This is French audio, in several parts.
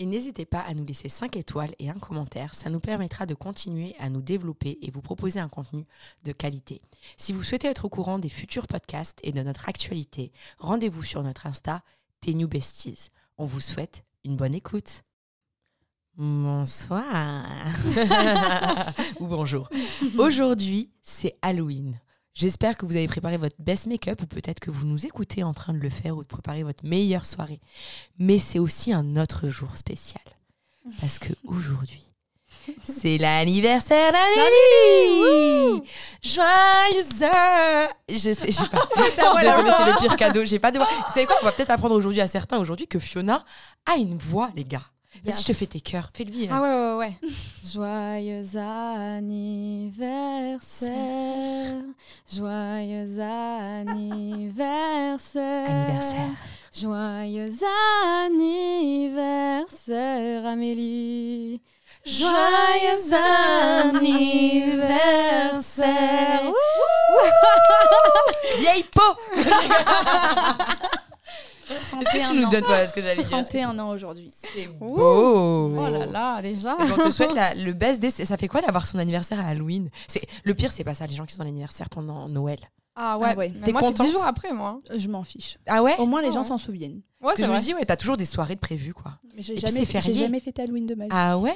Et n'hésitez pas à nous laisser 5 étoiles et un commentaire, ça nous permettra de continuer à nous développer et vous proposer un contenu de qualité. Si vous souhaitez être au courant des futurs podcasts et de notre actualité, rendez-vous sur notre Insta, Tes New Besties. On vous souhaite une bonne écoute. Bonsoir. Ou bonjour. Aujourd'hui, c'est Halloween. J'espère que vous avez préparé votre best make-up ou peut-être que vous nous écoutez en train de le faire ou de préparer votre meilleure soirée. Mais c'est aussi un autre jour spécial. Parce que aujourd'hui, c'est l'anniversaire d'Amélie Joyeux Je sais, j'ai pas. Désolée, c'est le pire cadeau. J'ai pas de voix. Vous savez quoi? On va peut-être apprendre aujourd'hui à certains aujourd'hui que Fiona a une voix, les gars. Vas-y, je te fais tes cœurs. Fais-lui. hein. Ah ouais, ouais, ouais. Joyeux anniversaire. Joyeux anniversaire. Anniversaire. Joyeux anniversaire, Amélie. Joyeux anniversaire. Vieille peau Est-ce que tu nous donnes pas ce que j'allais dire 31 ans aujourd'hui. C'est beau Oh là là, déjà. Et on te souhaite la- le best day. Ça fait quoi d'avoir son anniversaire à Halloween? C'est Le pire, c'est pas ça, les gens qui sont l'anniversaire pendant Noël. Ah ouais, Ah ouais. mais T'es moi c'est contente? 10 jours après moi. Euh, Je m'en fiche. Ah ouais? Au moins, les Ah gens ouais. s'en souviennent. Ouais, Parce que c'est je vrai. me dis, ouais, t'as toujours des soirées de prévues, quoi. Mais j'ai jamais, j'ai jamais fêté Halloween de ma vie. Ah ouais?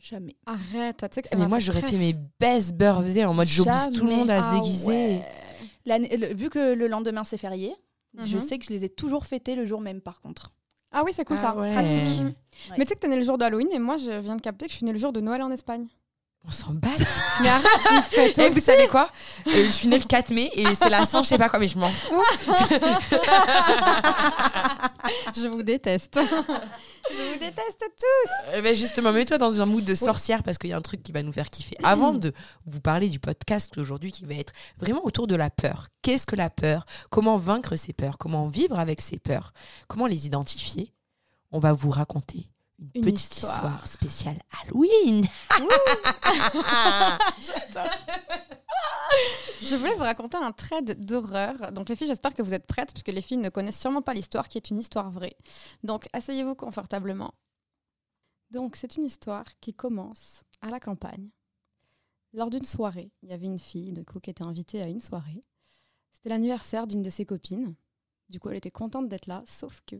Jamais. Arrête, tu sais que ça Mais m'a moi, fait j'aurais fait mes best birthday en mode j'oblige tout le monde à se Ah déguiser. le- vu que le lendemain c'est férié, je Mhm. sais que je les ai toujours fêtés le jour même par contre. Ah oui, c'est cool Ah ça. ouais. Pratique. Ouais. Mais tu sais que t'es né le jour d'Halloween et moi je viens de capter que je suis né le jour de Noël en Espagne. On s'en bat. Mais arrête, fête Et vous savez quoi? Euh, Je suis née le 4 mai et c'est la Saint, je sais pas quoi, mais je m'en fous. Je vous déteste. je vous déteste tous. Eh ben justement, mets-toi dans un mood de sorcière parce qu'il y a un truc qui va nous faire kiffer. Avant de vous parler du podcast aujourd'hui qui va être vraiment autour de la peur. Qu'est-ce que la peur? Comment vaincre ses peurs? Comment vivre avec ses peurs? Comment les identifier? On va vous raconter une, Une petite histoire. histoire. spéciale Halloween. Je voulais vous raconter un trade d'horreur. Donc les filles, j'espère que vous êtes prêtes puisque les filles ne connaissent sûrement pas l'histoire qui est une histoire vraie. Donc asseyez-vous confortablement. Donc c'est une histoire qui commence à la campagne. Lors d'une soirée, il y avait une fille de coup qui était invitée à une soirée. C'était l'anniversaire d'une de ses copines. Du coup, elle était contente d'être là, sauf que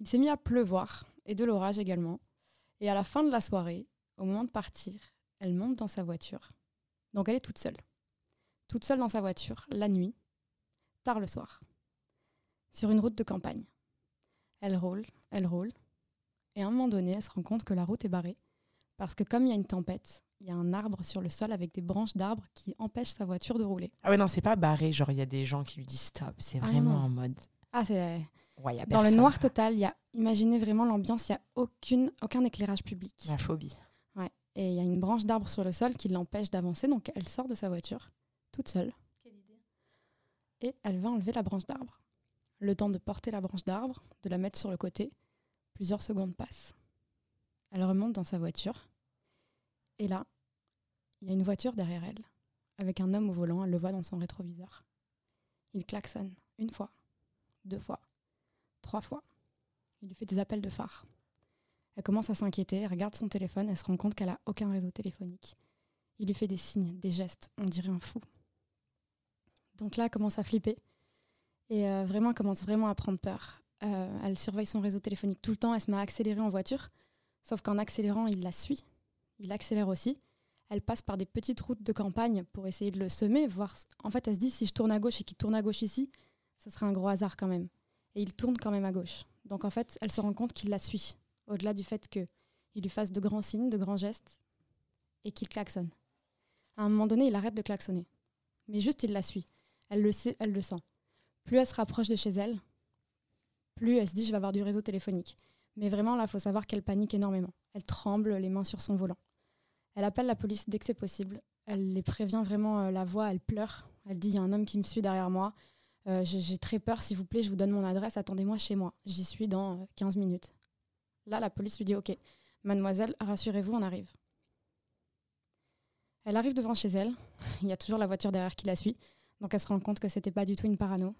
il s'est mis à pleuvoir et de l'orage également. Et à la fin de la soirée, au moment de partir, elle monte dans sa voiture. Donc elle est toute seule toute seule dans sa voiture, la nuit, tard le soir, sur une route de campagne. Elle roule, elle roule, et à un moment donné, elle se rend compte que la route est barrée, parce que comme il y a une tempête, il y a un arbre sur le sol avec des branches d'arbres qui empêchent sa voiture de rouler. Ah ouais, non, c'est pas barré. Genre, il y a des gens qui lui disent stop. C'est Ah vraiment en mode. Ah, c'est Ouais, y a dans le noir total. Il y a, imaginez vraiment l'ambiance. Il y a aucune, aucun éclairage public. La phobie. Et il y a une branche d'arbre sur le sol qui l'empêche d'avancer, donc elle sort de sa voiture, toute seule. Et elle va enlever la branche d'arbre. Le temps de porter la branche d'arbre, de la mettre sur le côté, plusieurs secondes passent. Elle remonte dans sa voiture. Et là, il y a une voiture derrière elle, avec un homme au volant, elle le voit dans son rétroviseur. Il klaxonne une fois, deux fois, trois fois. Il lui fait des appels de phare. Elle commence à s'inquiéter, elle regarde son téléphone, elle se rend compte qu'elle a aucun réseau téléphonique. Il lui fait des signes, des gestes, on dirait un fou. Donc là, elle commence à flipper et euh, vraiment, elle commence vraiment à prendre peur. Euh, elle surveille son réseau téléphonique tout le temps, elle se met à accélérer en voiture, sauf qu'en accélérant, il la suit. Il accélère aussi. Elle passe par des petites routes de campagne pour essayer de le semer, voir. En fait, elle se dit si je tourne à gauche et qu'il tourne à gauche ici, ça serait un gros hasard quand même. Et il tourne quand même à gauche. Donc en fait, elle se rend compte qu'il la suit au-delà du fait qu'il lui fasse de grands signes, de grands gestes, et qu'il klaxonne. À un moment donné, il arrête de klaxonner. Mais juste, il la suit. Elle le sait, elle le sent. Plus elle se rapproche de chez elle, plus elle se dit, je vais avoir du réseau téléphonique. Mais vraiment, là, il faut savoir qu'elle panique énormément. Elle tremble, les mains sur son volant. Elle appelle la police dès que c'est possible. Elle les prévient vraiment euh, la voix, elle pleure. Elle dit il y a un homme qui me suit derrière moi. Euh, j'ai très peur, s'il vous plaît, je vous donne mon adresse, attendez-moi chez moi. J'y suis dans euh, 15 minutes. Là, la police lui dit ok, mademoiselle, rassurez-vous, on arrive. Elle arrive devant chez elle. Il y a toujours la voiture derrière qui la suit. Donc elle se rend compte que c'était pas du tout une parano.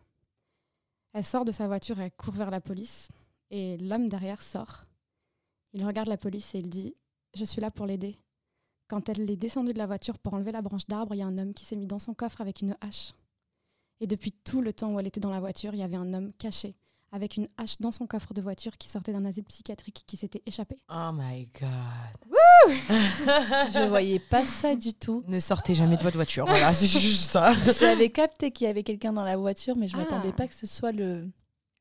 Elle sort de sa voiture et elle court vers la police. Et l'homme derrière sort. Il regarde la police et il dit Je suis là pour l'aider. Quand elle est descendue de la voiture pour enlever la branche d'arbre, il y a un homme qui s'est mis dans son coffre avec une hache. Et depuis tout le temps où elle était dans la voiture, il y avait un homme caché avec une hache dans son coffre de voiture qui sortait d'un asile psychiatrique qui s'était échappé. Oh my god. Je voyais pas ça du tout. Ne sortez jamais de votre voiture. Voilà, c'est juste ça. J'avais capté qu'il y avait quelqu'un dans la voiture, mais je Ah. m'attendais pas que ce soit le,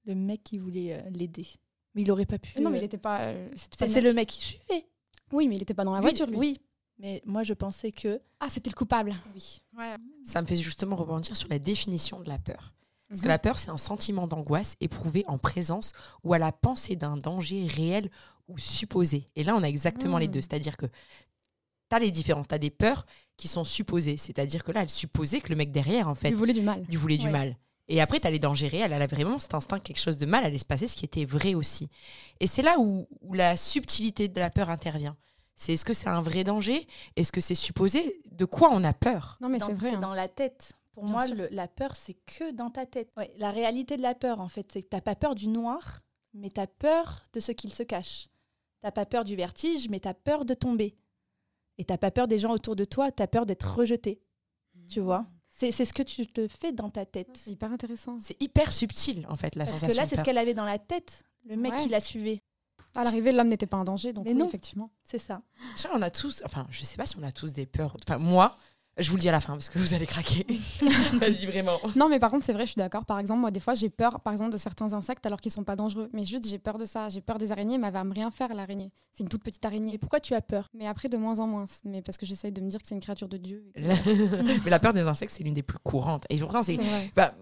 le mec qui voulait euh, l'aider. Mais il aurait pas pu. Non, mais euh, il était pas. euh, C'est le mec qui suivait. Oui, mais il était pas dans la voiture, lui. Oui, mais moi je pensais que. Ah, c'était le coupable. Oui. Ça me fait justement rebondir sur la définition de la peur. Parce que Mhm. la peur, c'est un sentiment d'angoisse éprouvé en présence ou à la pensée d'un danger réel ou supposé. Et là, on a exactement les Mhm. deux. C'est-à-dire que tu as les différences. Tu as des peurs qui sont supposées. C'est-à-dire que là, elle supposait que le mec derrière, en fait, Il voulait du mal. lui voulait du Ouais. mal. Et après, tu as les dangers réels. Elle a vraiment cet instinct que quelque chose de mal allait se passer, ce qui était vrai aussi. Et c'est là où, où la subtilité de la peur intervient. C'est est-ce que c'est un vrai danger? Est-ce que c'est supposé? De quoi on a peur? Non, mais c'est vrai. hein. dans la tête. Pour Bien moi, le- la peur, c'est que dans ta tête. Ouais, la réalité de la peur, en fait, c'est que t'as pas peur du noir, mais t'as peur de ce qu'il se cache. T'as pas peur du vertige, mais t'as peur de tomber. Et t'as pas peur des gens autour de toi, t'as peur d'être rejeté. Tu vois? C'est c'est ce que tu te fais dans ta tête. C'est hyper intéressant. C'est hyper subtil, en fait, la Parce que sensation là, c'est ce qu'elle avait dans la tête, le mec Ouais. qui la suivait. À l'arrivée, l'homme n'était pas en danger, donc Mais oui, non. effectivement. C'est ça. Je sais, on a tous, enfin, je sais pas si on a tous des peurs. Enfin, moi, je vous le dis à la fin parce que vous allez craquer. Vas-y, vraiment. Non, mais par contre, c'est vrai, je suis d'accord. Par exemple, moi, des fois, j'ai peur, par exemple, de certains insectes alors qu'ils sont pas dangereux. Mais juste, j'ai peur de ça. J'ai peur des araignées, mais elle va me rien faire, l'araignée. C'est une toute petite Et araignée. pourquoi tu as peur? Mais après, de moins en moins. Mais parce que j'essaye de me dire que c'est une créature de Dieu. et La- Mais la peur des insectes, c'est l'une des plus courantes. Et pourtant, c'est C'est bah,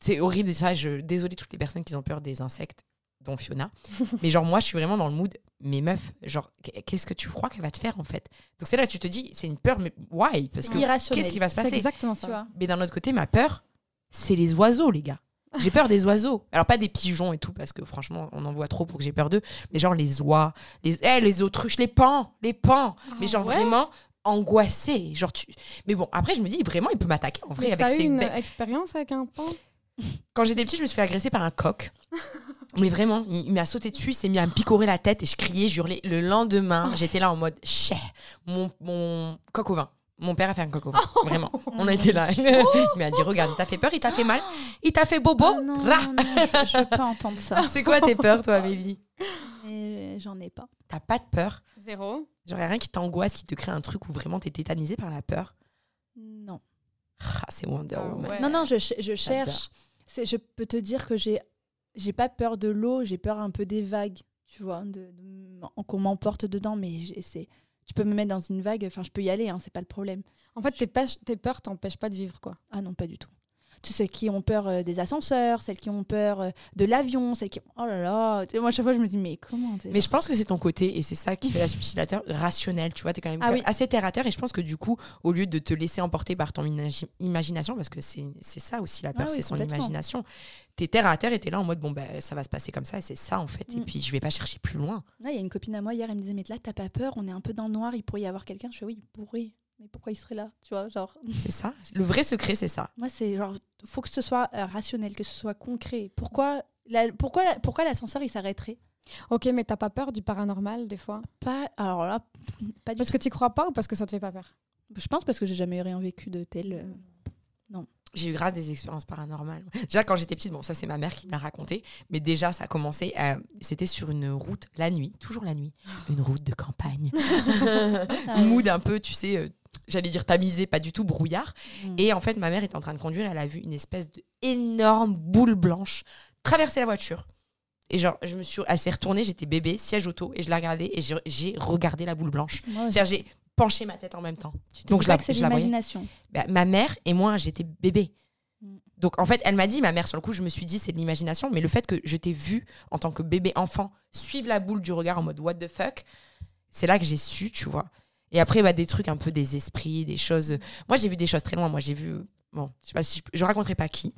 c'est horrible de ça. Je désolée toutes les personnes qui ont peur des insectes, dont Fiona. mais genre, moi, je suis vraiment dans le mood. Mais meuf, genre, qu'est-ce que tu crois qu'elle va te faire en fait? Donc c'est là que tu te dis, c'est une peur, mais why? Parce que irrationnel. qu'est-ce qui va se passer? exactement Tu ça. vois Mais d'un autre côté, ma peur, c'est les oiseaux, les gars. J'ai peur des oiseaux. Alors, pas des pigeons et tout, parce que franchement, on en voit trop pour que j'ai peur d'eux. Mais genre les oies, les, eh, les autruches, les pans, les pans. mais genre ouais vraiment angoissé. Genre tu... Mais bon, après, je me dis, vraiment, il peut m'attaquer en vrai T'as eu ses une expérience avec un pan? Quand j'étais petite, je me suis fait agresser par un coq. Mais vraiment, il, il m'a sauté dessus, il s'est mis à me picorer la tête et je criais, je hurlais. Le lendemain, j'étais là en mode, chais, mon, mon coq au vin. Mon père a fait un coq au vin. Vraiment. On a été là. il m'a dit, regarde, il t'a fait peur, il t'a fait mal, il t'a fait bobo. Ah non, Rah. non, non, je, je veux pas entendre ça. C'est quoi tes peurs, toi, Amélie? Mais j'en ai pas. T'as pas de peur? Zéro. A rien qui t'angoisse, qui te crée un truc où vraiment t'es tétanisé par la peur? Non. Ah, C'est Wonder Ah Woman. ouais. Non, non, je, je cherche. Je peux te dire que j'ai, j'ai pas peur de l'eau, j'ai peur un peu des vagues, tu vois, de, de- qu'on m'emporte dedans, mais c'est, tu peux me mettre dans une vague, enfin, je peux y aller, hein, c'est pas le problème. En fait, tes, pêches- tes peurs t'empêchent pas de vivre, quoi. Ah non, pas du tout. Tous ceux qui ont peur euh, des ascenseurs, celles qui ont peur euh, de l'avion, celles qui. Oh là là Moi, à chaque fois, je me dis, mais comment Mais je pense que c'est ton côté, et c'est ça qui fait la subtilateur rationnel. Tu vois, t'es quand même Ah oui. assez terre à terre, et je pense que du coup, au lieu de te laisser emporter par ton imagi- imagination, parce que c'est c'est ça aussi la peur, Ah oui, c'est son imagination, t'es terre à terre et t'es là en mode, bon, bah, ça va se passer comme ça, et c'est ça en fait. Et Mm. puis, je vais pas chercher plus loin. Il y a une copine à moi hier, elle me disait, mais là, t'as pas peur, on est un peu dans le noir, il pourrait y avoir quelqu'un. Je fais, oui, il pourrait. Mais pourquoi il serait là Tu vois, genre. C'est ça. Le vrai secret, c'est ça. Moi, c'est genre, faut que ce soit euh, rationnel, que ce soit concret. Pourquoi, la- pourquoi, pourquoi l'ascenseur il s'arrêterait? Ok, mais t'as pas peur du paranormal, des fois? Pas, alors là, pas du Parce que t'y crois pas ou parce que ça te fait pas peur? Je pense parce que j'ai jamais rien vécu de tel. euh, J'ai eu grave des expériences paranormales. Déjà, quand j'étais petite, bon, ça, c'est ma mère qui me l'a raconté, mais déjà, ça a commencé, euh, c'était sur une route, la nuit, toujours la nuit, une route de campagne. Ah Mood un peu, tu sais, euh, j'allais dire tamisé, pas du tout brouillard. Mm. Et en fait, ma mère était en train de conduire, elle a vu une espèce d'énorme boule blanche traverser la voiture. Et genre, je me suis, elle s'est retournée, j'étais bébé, siège auto, et je la regardais, et j'ai- regardé la boule blanche. C'est-à-dire, j'ai penché ma tête en même temps. Tu te donc je la- que c'est l'imagination. Bah, ma mère et moi, j'étais bébé. Mm. Donc en fait, elle m'a dit, ma mère, sur le coup, je me suis dit, c'est de l'imagination, mais le fait que je t'ai vu en tant que bébé enfant suivre la boule du regard en mode what the fuck, c'est là que j'ai su, tu vois. Et après, bah, des trucs un peu des esprits, des choses. Moi, j'ai vu des choses très loin. Moi, j'ai vu. Bon, je sais pas si je, je raconterai pas qui.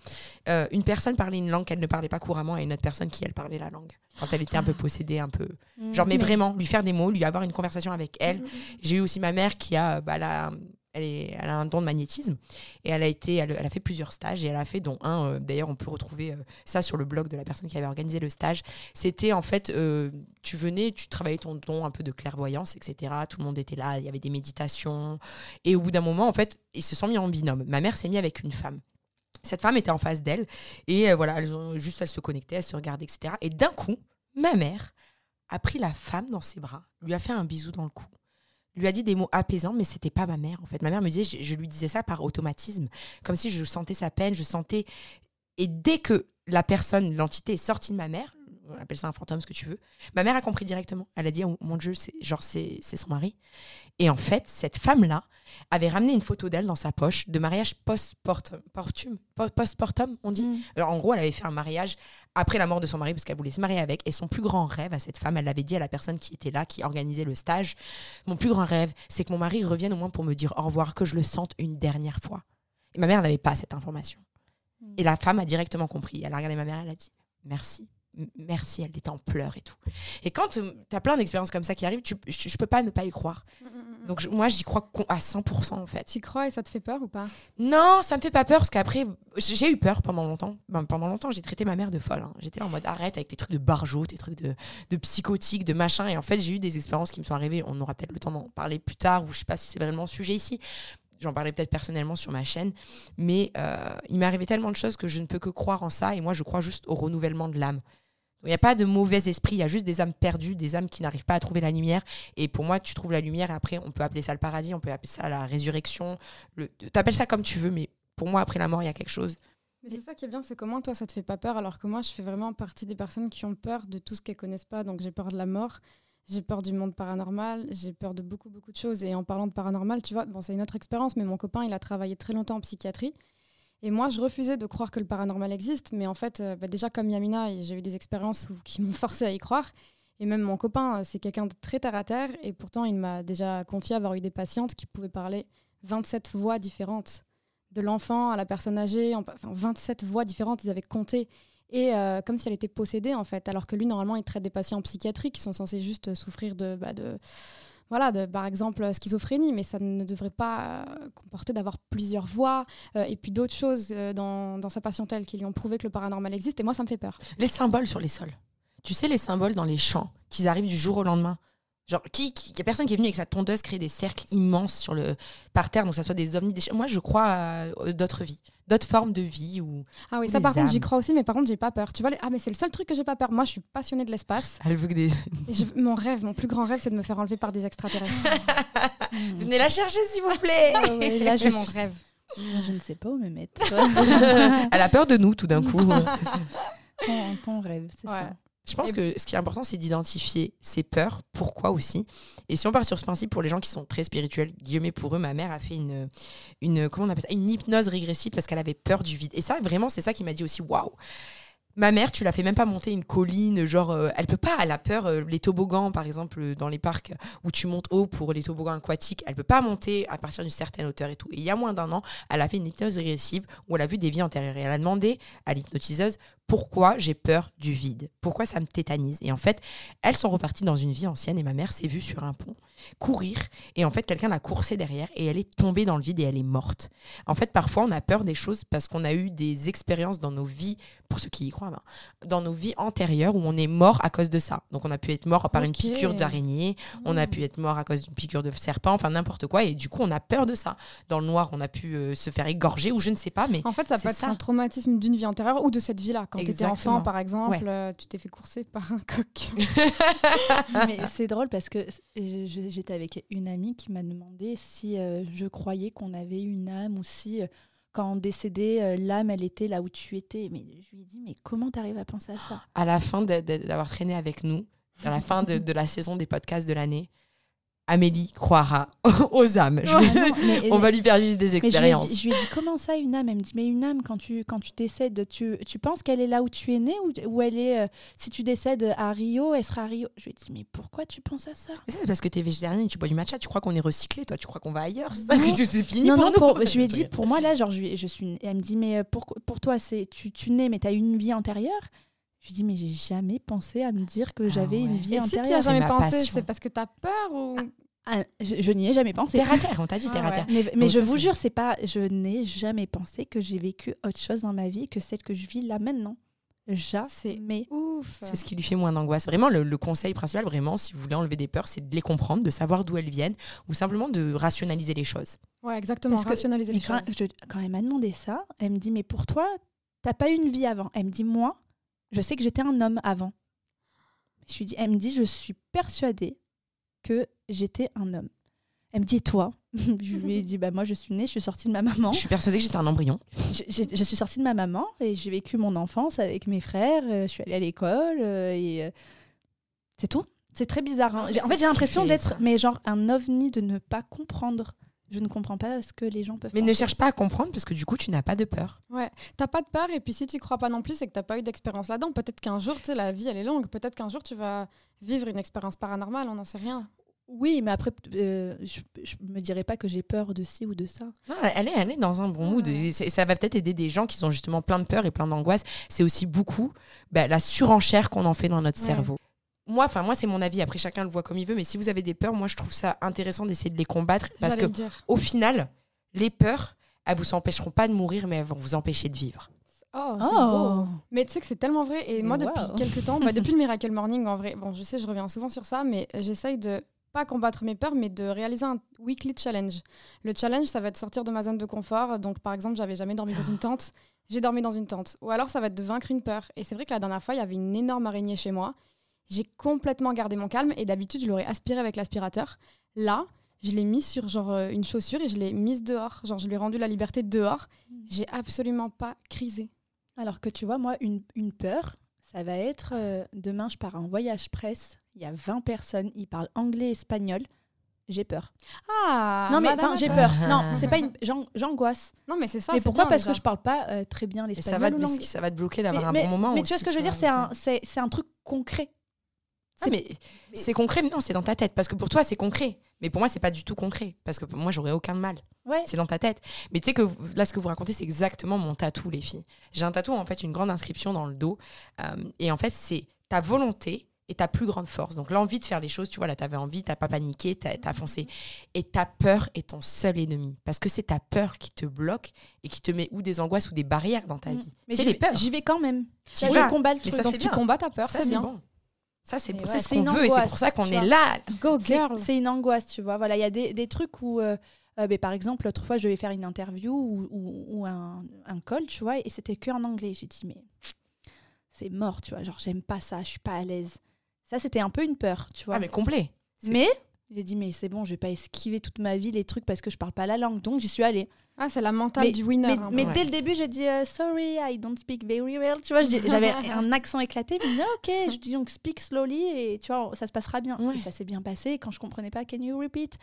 Euh, une personne parlait une langue qu'elle ne parlait pas couramment et une autre personne qui, elle, parlait la langue. Quand elle était un peu possédée, un peu. Genre, mais vraiment, lui faire des mots, lui avoir une conversation avec elle. J'ai eu aussi ma mère qui a. Bah, la, elle, a un don de magnétisme et elle a été elle, a fait plusieurs stages et elle a fait dont un euh, d'ailleurs on peut retrouver euh, ça sur le blog de la personne qui avait organisé le stage. C'était en fait euh, tu venais tu travaillais ton don un peu de clairvoyance etc tout le monde était là il y avait des méditations. Et au bout d'un moment en fait ils se sont mis en binôme. Ma mère s'est mise avec une femme. Cette femme était en face d'elle et voilà elles ont juste elles se connectaient elles se regardaient etc et d'un coup ma mère a pris la femme dans ses bras lui a fait un bisou dans le cou lui a dit des mots apaisants, mais c'était pas ma mère en fait. Ma mère me disait, je, je lui disais ça par automatisme, comme si je sentais sa peine, je sentais. Et dès que la personne, l'entité est sortie de ma mère, on appelle ça un fantôme, ce que tu veux, ma mère a compris directement. Elle a dit, oh, mon Dieu, c'est genre c'est c'est son mari. Et en fait, cette femme-là avait ramené une photo d'elle dans sa poche de mariage post-portum, post-portum, on dit. Mm. Alors en gros, elle avait fait un mariage après la mort de son mari parce qu'elle voulait se marier avec. Et son plus grand rêve à cette femme, elle l'avait dit à la personne qui était là, qui organisait le stage, mon plus grand rêve, c'est que mon mari revienne au moins pour me dire au revoir, que je le sente une dernière fois. Et ma mère n'avait pas cette information. Mm. Et la femme a directement compris. Elle a regardé ma mère, elle a dit merci. Merci, elle était en pleurs et tout. Et quand tu as plein d'expériences comme ça qui arrivent, tu, je, je peux pas ne pas y croire. Donc je- moi, j'y crois à 100% en fait. Tu crois et ça te fait peur ou pas? Non, ça me fait pas peur parce qu'après, j'ai j'ai eu peur pendant longtemps. Ben, pendant longtemps, j'ai traité ma mère de folle. hein. J'étais en mode arrête avec tes trucs de barjot, tes trucs de, de psychotique, de machin. Et en fait, j'ai eu des expériences qui me sont arrivées. On aura peut-être le temps d'en parler plus tard, ou je sais pas si c'est vraiment le sujet ici. J'en parlais peut-être personnellement sur ma chaîne. Mais euh, il m'est arrivé tellement de choses que je ne peux que croire en ça. Et moi, je crois juste au renouvellement de l'âme. Il n'y a pas de mauvais esprit, il y a juste des âmes perdues, des âmes qui n'arrivent pas à trouver la lumière. Et pour moi, tu trouves la lumière, et après, on peut appeler ça le paradis, on peut appeler ça la résurrection. Le... T'appelles ça comme tu veux, mais pour moi, après la mort, il y a quelque chose. Mais c'est ça qui est bien, c'est comment toi ça te fait pas peur alors que moi je fais vraiment partie des personnes qui ont peur de tout ce qu'elles connaissent pas. Donc j'ai peur de la mort, j'ai peur du monde paranormal, j'ai peur de beaucoup beaucoup de choses. Et en parlant de paranormal, tu vois, bon c'est une autre expérience, mais mon copain il a travaillé très longtemps en psychiatrie. Et moi je refusais de croire que le paranormal existe, mais en fait euh, bah, déjà comme Yamina, j'ai eu des expériences qui m'ont forcé à y croire. Et même mon copain, euh, c'est quelqu'un de très terre à terre, et pourtant il m'a déjà confié avoir eu des patientes qui pouvaient parler 27 voix différentes de l'enfant à la personne âgée, en- enfin 27 voix différentes, ils avaient compté. Et euh, comme si elle était possédée, en fait. Alors que lui, normalement, il traite des patients en psychiatrie qui sont censés juste souffrir de. bah, de voilà, par exemple, schizophrénie, mais ça ne devrait pas euh, comporter d'avoir plusieurs voix euh, et puis d'autres choses euh, dans, dans sa patientèle qui lui ont prouvé que le paranormal existe. Et moi, ça me fait peur. Les symboles sur les sols. Tu sais, les symboles dans les champs, qu'ils arrivent du jour au lendemain. Genre, qui, qui, y a personne qui est venu avec sa tondeuse créer des cercles immenses sur le, par terre, donc ça soit des ovnis. Des... Moi, je crois à euh, d'autres vies, d'autres formes de vie. Ou... Ah oui, Ou ça, par contre, j'y crois aussi, mais par contre, j'ai pas peur. Tu vois, les- ah, mais c'est le seul truc que j'ai pas peur. Moi, je suis passionnée de l'espace. Elle veut que des. Et je- Mon rêve, mon plus grand rêve, c'est de me faire enlever par des extraterrestres. Venez la chercher, s'il vous plaît Ah ouais, là, j'ai mon rêve. Je ne sais pas où me mettre. Elle a peur de nous, tout d'un coup. ton, ton rêve, c'est Ouais. ça. Je pense que ce qui est important, c'est d'identifier ses peurs, pourquoi aussi? Et si on part sur ce principe, pour les gens qui sont très spirituels, Guillemets, pour eux, ma mère a fait une, une, comment on appelle ça, une hypnose régressive parce qu'elle avait peur du vide. Et ça, vraiment, c'est ça qui m'a dit aussi, waouh. Ma mère, tu la fais même pas monter une colline, genre, euh, elle peut pas, elle a peur. euh, les toboggans, par exemple, euh, dans les parcs où tu montes haut pour les toboggans aquatiques, elle peut pas monter à partir d'une certaine hauteur et tout. Et il y a moins d'un an, elle a fait une hypnose régressive où elle a vu des vies antérieures. Et elle a demandé à l'hypnotiseuse pourquoi j'ai peur du vide, pourquoi ça me tétanise. Et en fait, elles sont reparties dans une vie ancienne et ma mère s'est vue sur un pont courir et en fait quelqu'un l'a coursée derrière et elle est tombée dans le vide et elle est morte. En fait, parfois on a peur des choses parce qu'on a eu des expériences dans nos vies, pour ceux qui y croient, ben, dans nos vies antérieures où on est mort à cause de ça. Donc on a pu être mort par une piqûre d'araignée, on a pu être mort à cause d'une piqûre de serpent, enfin n'importe quoi et du coup on a peur de ça. Dans le noir, on a pu euh, se faire égorger ou je ne sais pas, mais En fait, ça peut être ça. un traumatisme d'une vie antérieure ou de cette vie-là. Quand tu étais enfant, par exemple, Ouais. euh, tu t'es fait courser par un coq. Mais c'est drôle parce que j'étais avec une amie qui m'a demandé si euh, je croyais qu'on avait une âme ou si euh, quand on décédait, euh, l'âme, elle était là où tu étais. Mais je lui ai dit, mais comment t'arrives à penser à ça? À la fin d'avoir traîné avec nous, à la fin de, de la saison des podcasts de l'année, Amélie croira aux âmes. Je non, On va lui faire vivre des Mais je lui, ai expériences. dit, je lui ai dit, comment ça une âme? Elle me dit, mais une âme, quand tu, quand tu décèdes, tu, tu penses qu'elle est là où tu es né ou, ou elle est, euh, si tu décèdes à Rio, elle sera à Rio? Je lui ai dit, mais pourquoi tu penses à ça? C'est parce que t'es végétarienne et tu bois du matcha. Tu crois qu'on est recyclé, toi Tu crois qu'on va ailleurs C'est ça que c'est fini non, pour non, nous pour- je lui ai dit, pour moi, là, genre, je, je suis, elle me dit, mais euh, pour, pour toi, c'est tu, tu nais, mais tu as une vie antérieure? Je lui ai dit, mais j'ai jamais pensé à me dire que Ah j'avais ouais. une vie Et si tu as jamais ma pensé, passion. c'est parce que tu as peur ou. Ah, je je n'y ai jamais pensé. Terre à terre, on t'a dit Ah terre à ouais. terre. Mais, mais Donc je ça, vous jure, c'est pas, je n'ai jamais pensé que j'ai vécu autre chose dans ma vie que celle que je vis là maintenant. C'est Jamais. ouf. C'est ce qui lui fait moins d'angoisse. Vraiment, le, le conseil principal, vraiment, si vous voulez enlever des peurs, c'est de les comprendre, de savoir d'où elles viennent, ou simplement de rationaliser les choses. Ouais, exactement. Parce que- rationaliser les quand, choses. je- quand elle m'a demandé ça, elle me dit Mais pour toi, t'as pas eu une vie avant Elle me dit Moi, je sais que j'étais un homme avant. Je lui dis, elle me dit Je suis persuadée que j'étais un homme. Elle me dit Et toi? Je lui ai dit bah, Moi, je suis née, je suis sortie de ma maman. Je suis persuadée que j'étais un embryon. Je, je- je suis sortie de ma maman et j'ai vécu mon enfance avec mes frères. euh, je suis allée à l'école euh, et euh, c'est tout. C'est très bizarre. hein. En fait, j'ai l'impression d'être, mais genre un ovni de ne pas comprendre. Je ne comprends pas ce que les gens peuvent. Mais ne cherche pas à comprendre parce que du coup, tu n'as pas de peur. Ouais, t'as pas de peur et puis si tu crois pas non plus, c'est que t'as pas eu d'expérience là-dedans. Peut-être qu'un jour, tu sais, la vie elle est longue. Peut-être qu'un jour tu vas vivre une expérience paranormale, on n'en sait rien. Oui, mais après, euh, je, je me dirais pas que j'ai peur de ci ou de ça. Non, elle est, elle est dans un bon mood. Ouais. Et ça va peut-être aider des gens qui sont justement plein de peur et plein d'angoisse. C'est aussi beaucoup bah, la surenchère qu'on en fait dans notre Ouais. cerveau. Moi, enfin moi, c'est mon avis. Après, chacun le voit comme il veut. Mais si vous avez des peurs, moi, je trouve ça intéressant d'essayer de les combattre parce que au final, les peurs, elles vous empêcheront pas de mourir, mais elles vont vous empêcher de vivre. Oh, Oh. c'est beau. Mais tu sais que c'est tellement vrai. Et moi, Wow. depuis quelques temps, bah, depuis le Miracle Morning, en vrai, bon, je sais, je reviens souvent sur ça, mais j'essaye de pas combattre mes peurs, mais de réaliser un weekly challenge. Le challenge, ça va être sortir de ma zone de confort. Donc, par exemple, j'avais jamais dormi dans une tente. J'ai dormi dans une tente. Ou alors, ça va être de vaincre une peur. Et c'est vrai que la dernière fois, il y avait une énorme araignée chez moi. J'ai complètement gardé mon calme et d'habitude, je l'aurais aspiré avec l'aspirateur. Là, je l'ai mis sur genre euh, une chaussure et je l'ai mise dehors. Genre, je lui ai rendu la liberté dehors. J'ai absolument pas crisé. Alors que tu vois, moi, une, une peur, ça va être euh, demain, je pars en voyage presse. Il y a 20 personnes, ils parlent anglais, espagnol. J'ai peur. Ah, non, mais madame enfin, j'ai a peur. Ah. Non, c'est pas une. j'an- J'angoisse. Non, mais c'est ça. Mais pourquoi bien, Parce que je parle pas euh, très bien Et ça l'espagnol va, te, ça va te bloquer d'avoir un mais- bon moment. Mais tu vois ce que je veux dire, c'est un, c'est c'est un truc concret. Ah, mais c'est concret, mais non, c'est dans ta tête. Parce que pour toi, c'est concret. Mais pour moi, c'est pas du tout concret. Parce que moi, j'aurais aucun mal. Ouais. C'est dans ta tête. Mais tu sais que là, ce que vous racontez, c'est exactement mon tatou, les filles. J'ai un tatou, en fait, une grande inscription dans le dos. Euh, et en fait, c'est ta volonté et ta plus grande force. Donc, l'envie de faire les choses, tu vois, là, t'avais envie, t'as pas paniqué, t'as as foncé. Et ta peur est ton seul ennemi. Parce que c'est ta peur qui te bloque et qui te met ou des angoisses ou des barrières dans ta Mm. vie. Mais c'est j'y les vais- peurs. J'y vais quand même. Je combat le Mais truc. ça, Donc c'est tu bien. combats ta peur, c'est bien. bon. Ça, c'est Mais c'est ouais, ce c'est qu'on une veut et c'est angoisse, pour ça qu'on est vois. là. Go C'est- girl. C'est une angoisse, tu vois. Voilà, il y a des, des trucs où, euh, euh, ben, par exemple, l'autre fois, je devais faire une interview ou, ou- ou un, un call, tu vois, et c'était que en anglais. J'ai dit, mais c'est mort, tu vois. Genre, j'aime pas ça, je suis pas à l'aise. Ça, c'était un peu une peur, tu vois. Ah, mais complet. mais j'ai dit, mais c'est bon, je vais pas esquiver toute ma vie les trucs parce que je parle pas la langue. Donc, j'y suis allée. Ah, c'est la mentale Mais- du winner. Mais, Ouais. dès le début, j'ai dit euh, sorry, I don't speak very well. Tu vois, j'avais un accent éclaté, mais non, ok, je dis donc speak slowly et tu vois, ça se passera bien. Ouais. Et ça s'est bien passé. Quand je comprenais pas, can you repeat?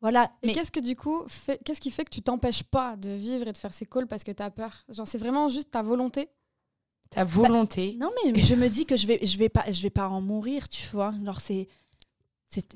Voilà. Et Mais qu'est-ce que du coup, qu'est-ce qui fait que tu t'empêches pas de vivre et de faire ces calls parce que tu as peur? Genre, c'est vraiment juste ta volonté? Ta volonté. non, mais je me dis que je vais, je vais pas, je vais pas en mourir, tu vois. C'est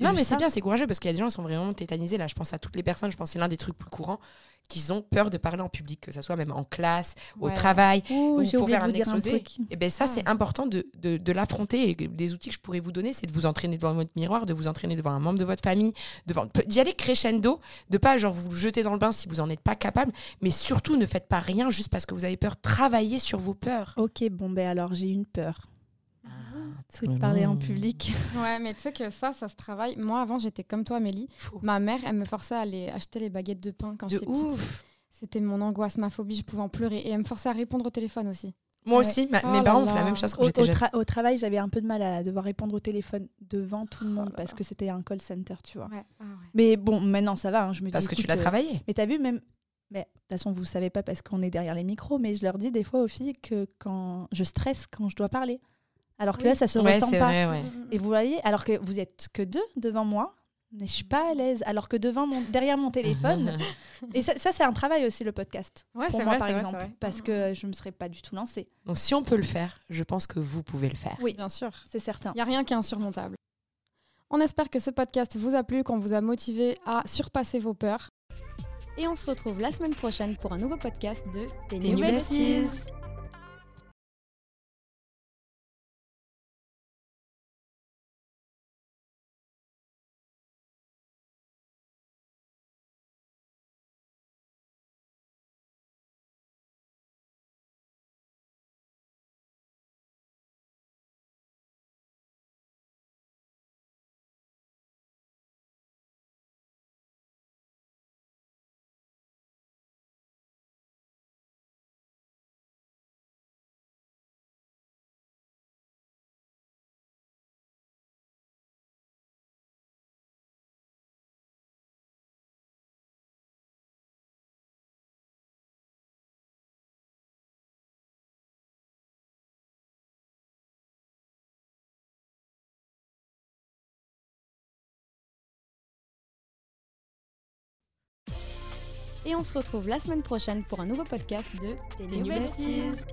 Non, mais c'est bien, c'est courageux parce qu'il y a des gens qui sont vraiment tétanisés. Là, je pense à toutes les personnes. Je pense que c'est l'un des trucs plus courants qu'ils ont peur de parler en public, que ce soit même en classe, au travail. Ouh, ou pour faire un exposé. Et ben ça, Ah. c'est important de, de, de l'affronter. Et les outils que je pourrais vous donner, c'est de vous entraîner devant votre miroir, de vous entraîner devant un membre de votre famille, devant d'y aller crescendo, de pas genre vous jeter dans le bain si vous en êtes pas capable, mais surtout ne faites pas rien juste parce que vous avez peur. Travaillez sur vos peurs. Ok, bon ben alors j'ai une peur. C'est de parler en public. Ouais, mais tu sais que ça, ça se travaille. Moi, avant, j'étais comme toi, Amélie. Ma mère, elle me forçait à aller acheter les baguettes de pain quand j'étais petite. ouf. C'était mon angoisse, ma phobie, je pouvais en pleurer. Et elle me forçait à répondre au téléphone aussi. Moi Ouais. aussi, ma- Oh mes parents ont fait la même chose quand Au, j'étais au jeune. tra- au travail, j'avais un peu de mal à devoir répondre au téléphone devant tout le Oh monde parce là. que c'était un call center, tu vois. Ouais. Ah ouais. Mais bon, maintenant ça va. hein, je me dis, Parce que tu l'as euh, travaillé. Mais t'as vu, même. Mais, de toute façon, vous savez pas parce qu'on est derrière les micros, mais je leur dis des fois aux filles que quand je stresse quand je dois parler. Alors que Oui. là, ça se Ouais, ressent pas. vrai, ouais. Et vous voyez, alors que vous êtes que deux devant moi, mais je suis pas à l'aise. Alors que devant mon, derrière mon téléphone, et ça, ça, c'est un travail aussi le podcast. Ouais, pour c'est moi vrai, par exemple, vrai. parce que je me serais pas du tout lancée. Donc si on peut le faire, je pense que vous pouvez le faire. Oui, Bien sûr. c'est certain. Il n'y a rien qui est insurmontable. On espère que ce podcast vous a plu, qu'on vous a motivé à surpasser vos peurs. Et on se retrouve la semaine prochaine pour un nouveau podcast de Tes New Et on se retrouve la semaine prochaine pour un nouveau podcast de Tes New. Besties.